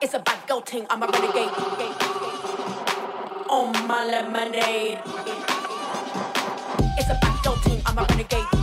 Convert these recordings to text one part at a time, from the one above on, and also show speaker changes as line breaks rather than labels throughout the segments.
It's about bad I'm a renegade. On my lemonade. It's a bad girl I'm a renegade.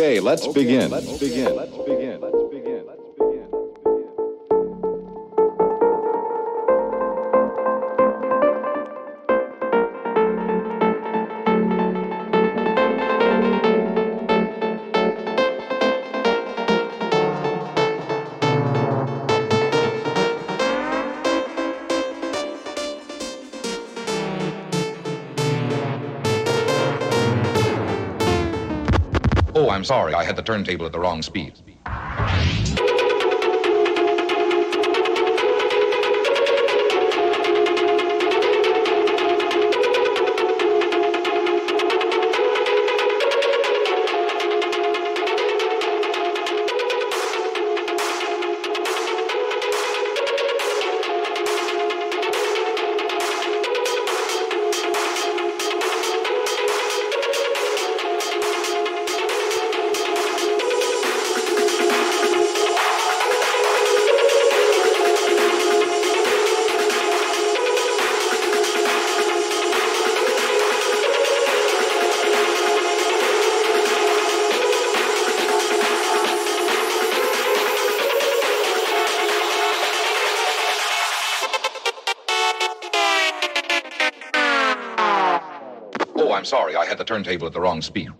Okay, let's begin. Let's begin. Let's begin.
I'm sorry. I had the turntable at the wrong speed. The turntable at the wrong speed.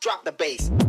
Drop the bass.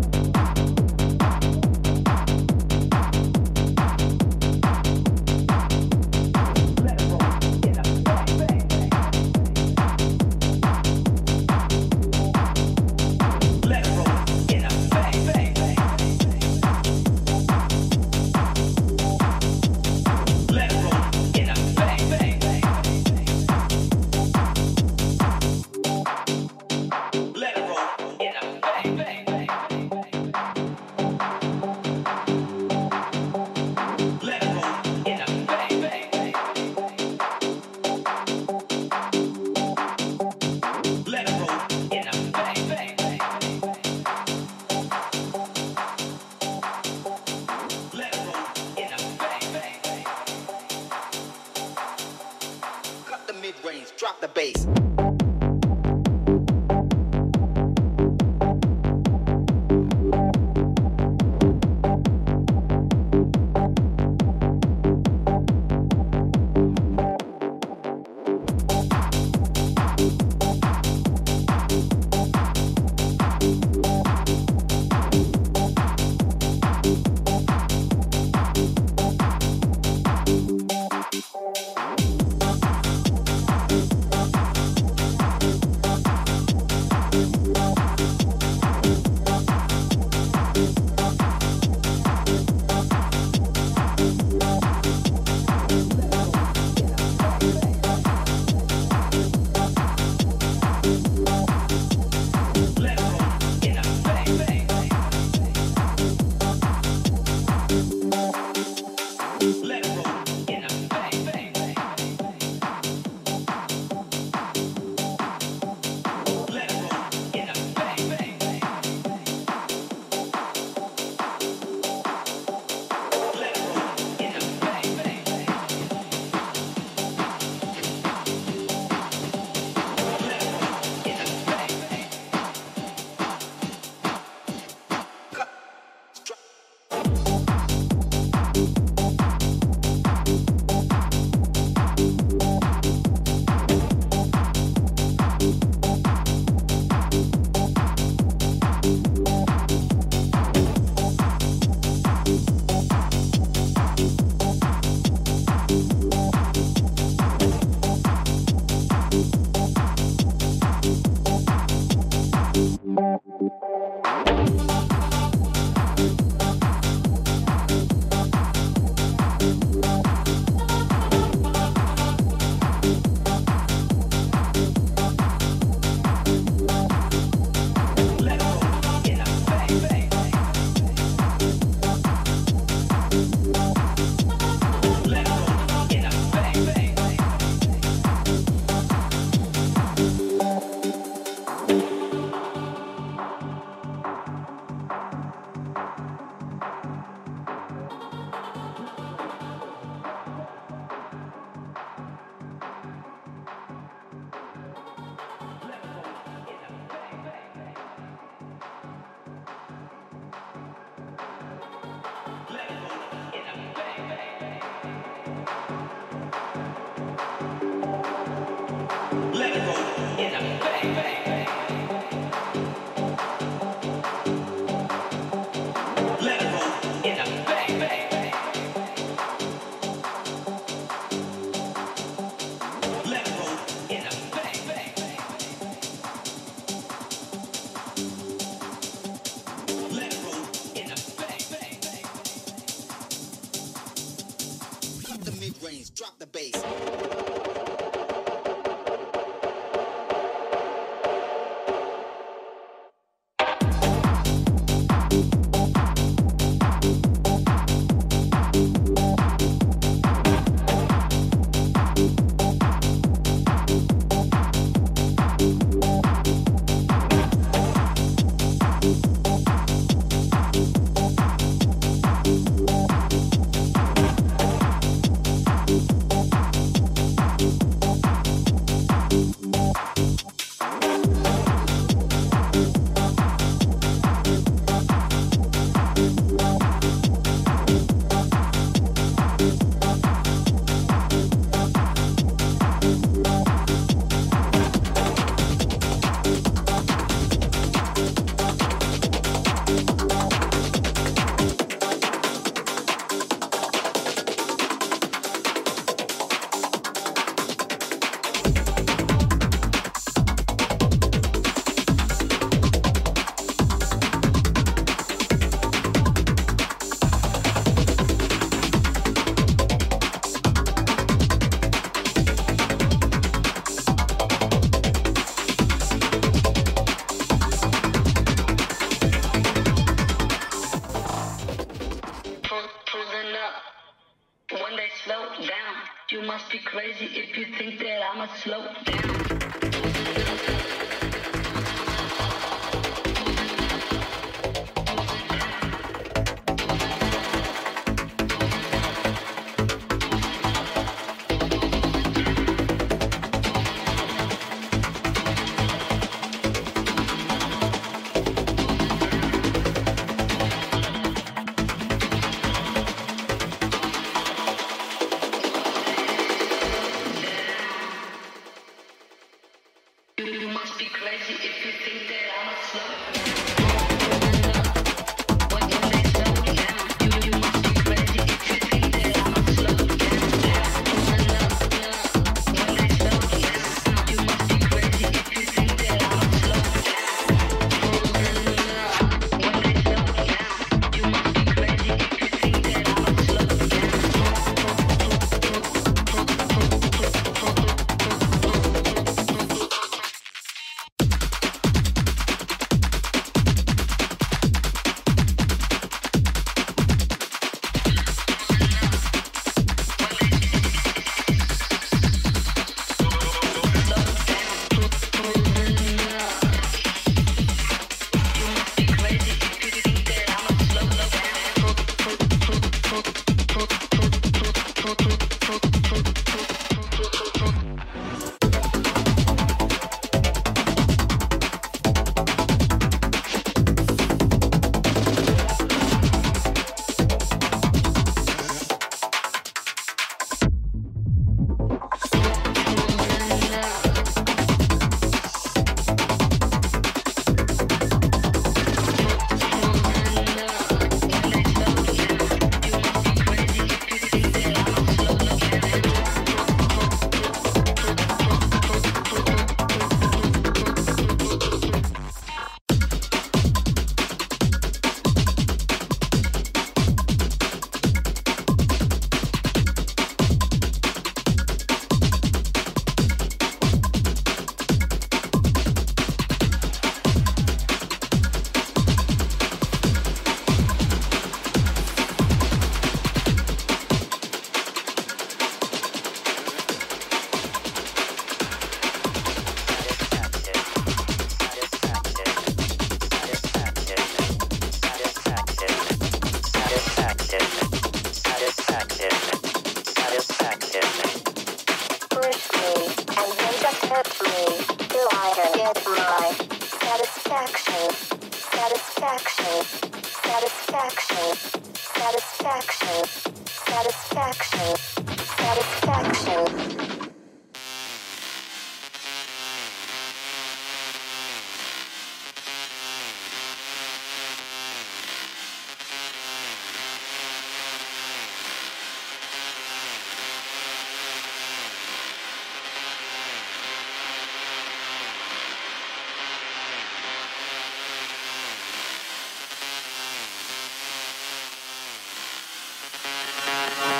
You
must
be crazy if you think that I'm a slut.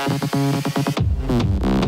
う
ん。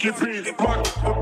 Hit 'em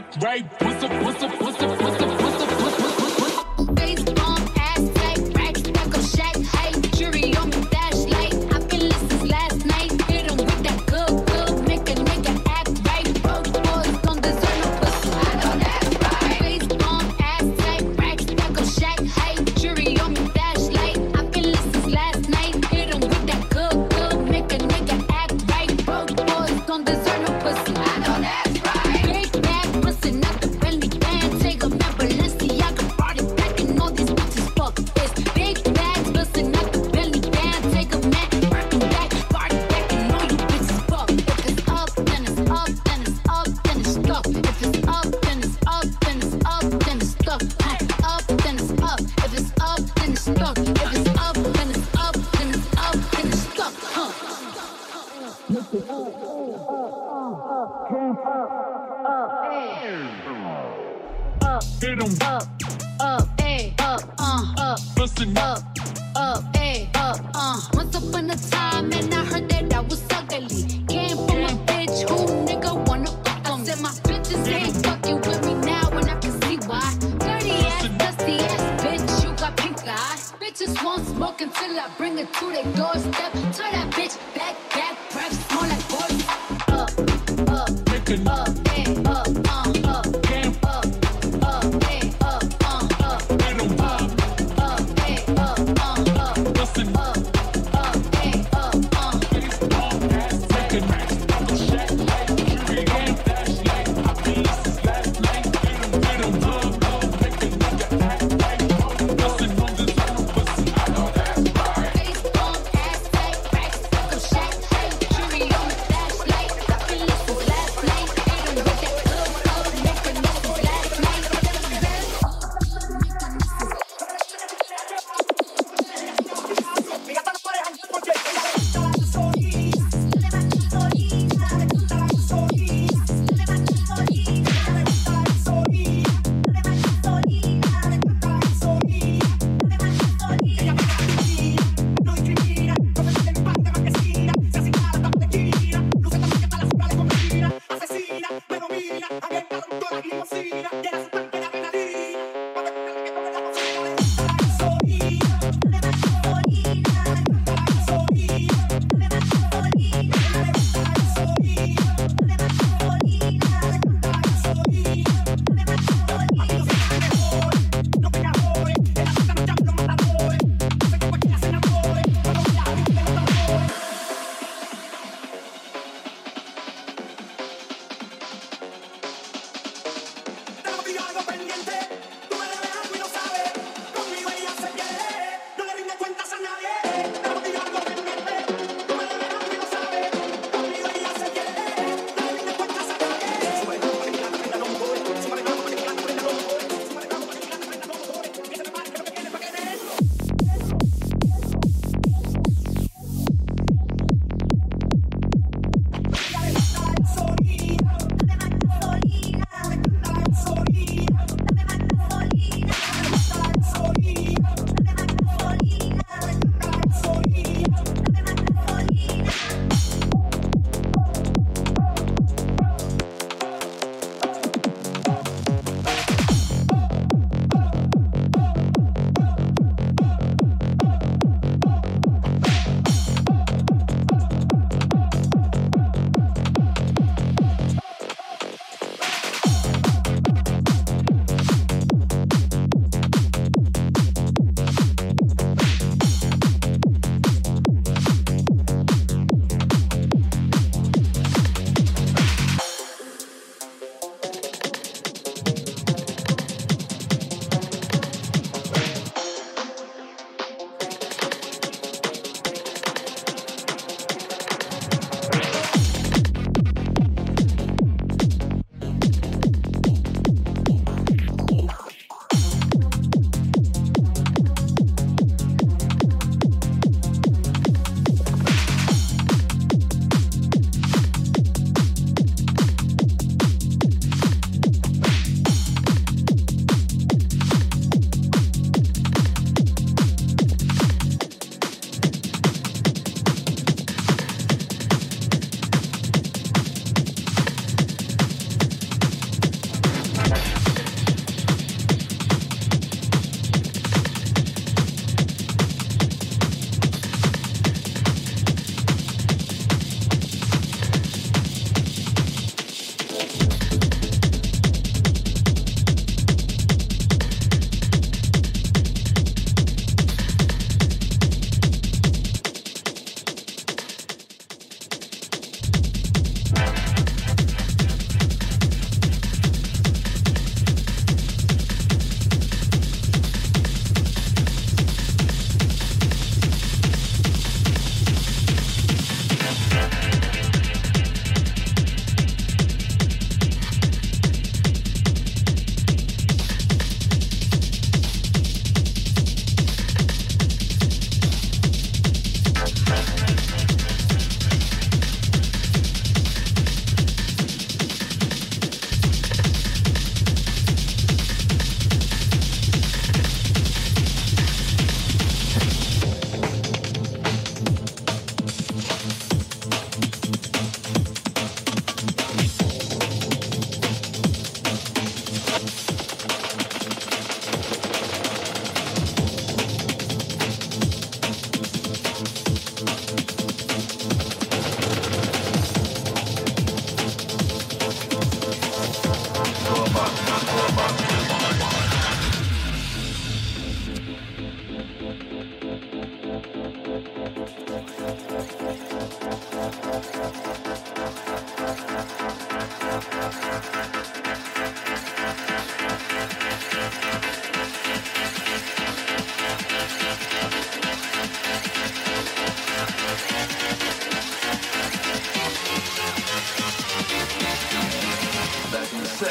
that Listen up.
up, up, up, uh. Once upon a time, and I heard that I was ugly. Came from a bitch who nigga wanna fuck on. Said my bitches ain't fucking with me now, and I can see why. Dirty ass, dusty ass bitch, you got pink eye. Bitches won't smoke until I bring it to their doorstep. Tell that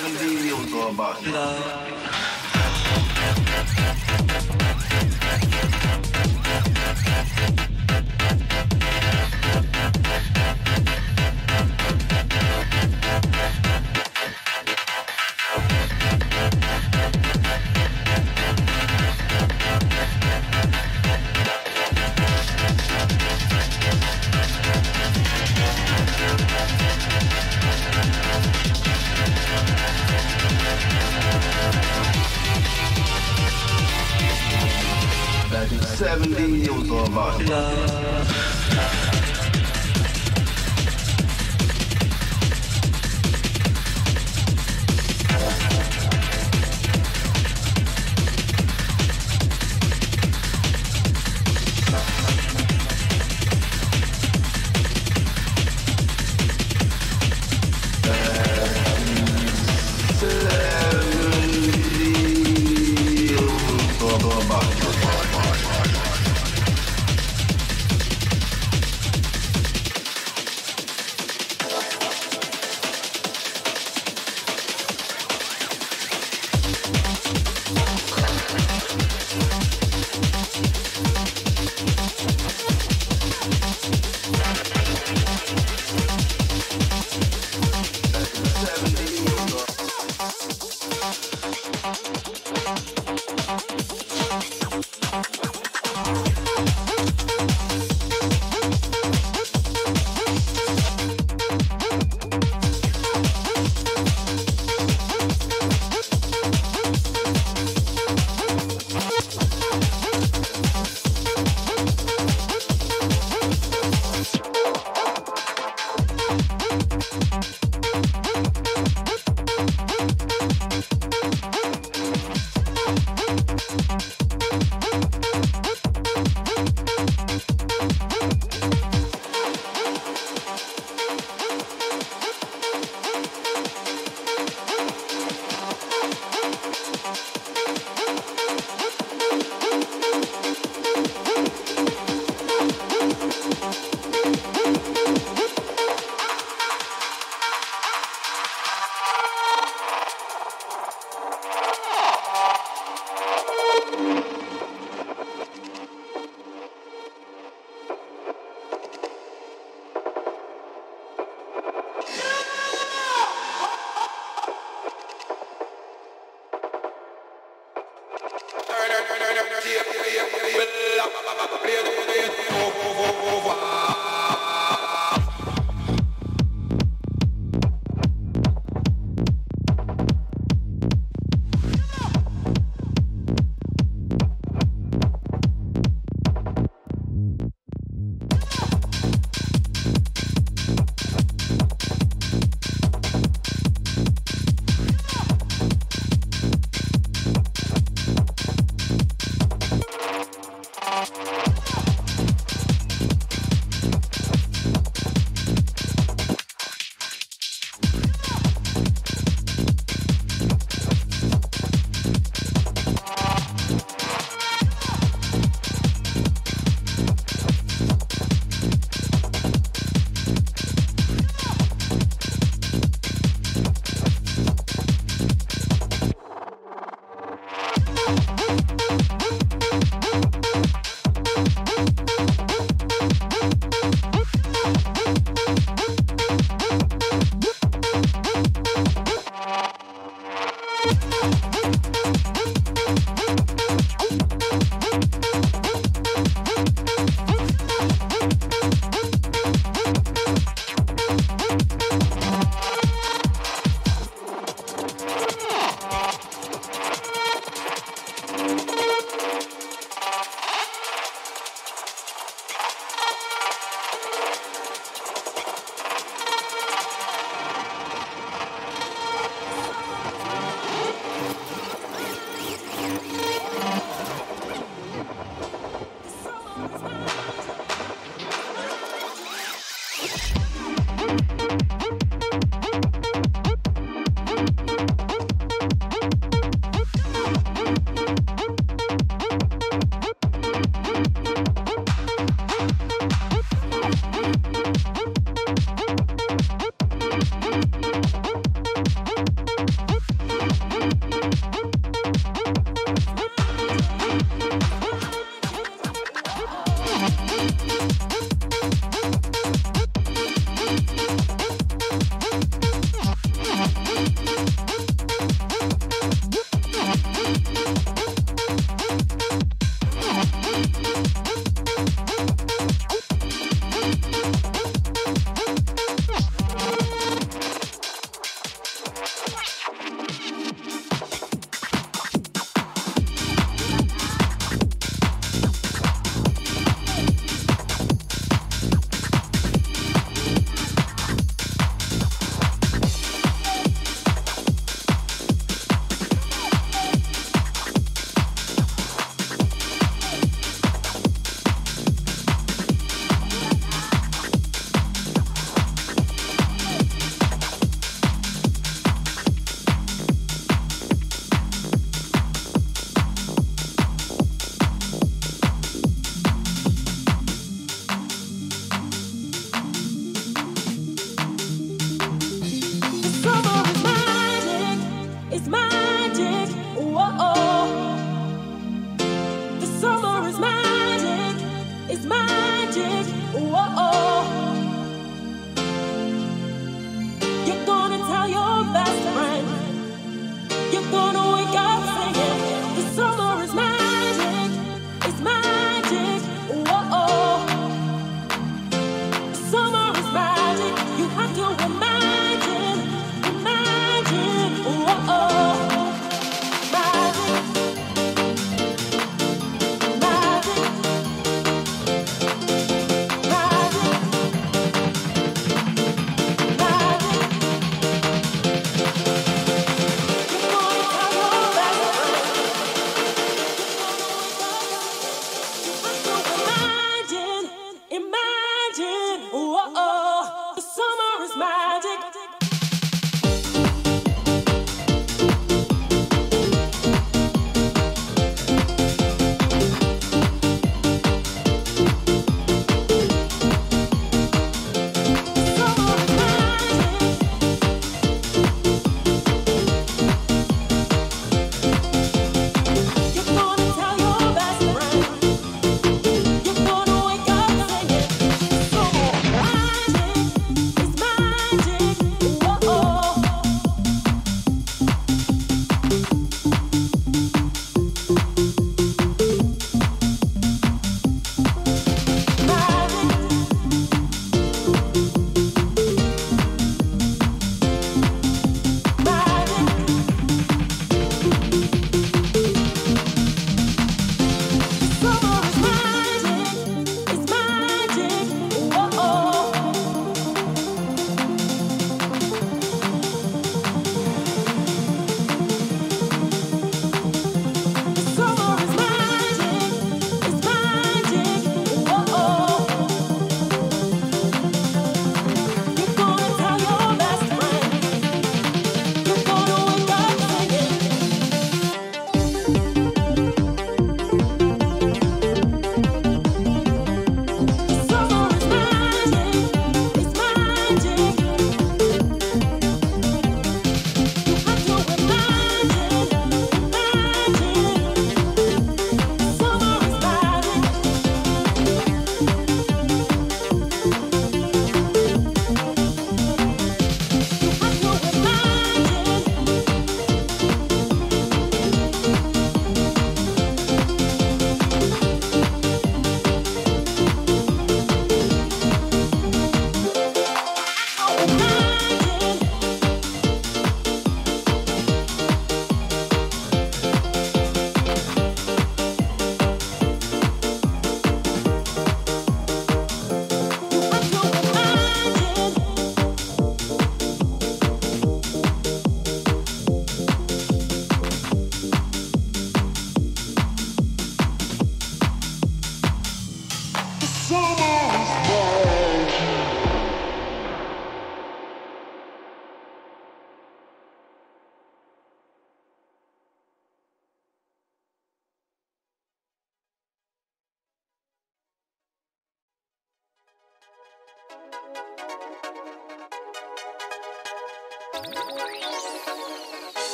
70 was all about love.
preto, preto,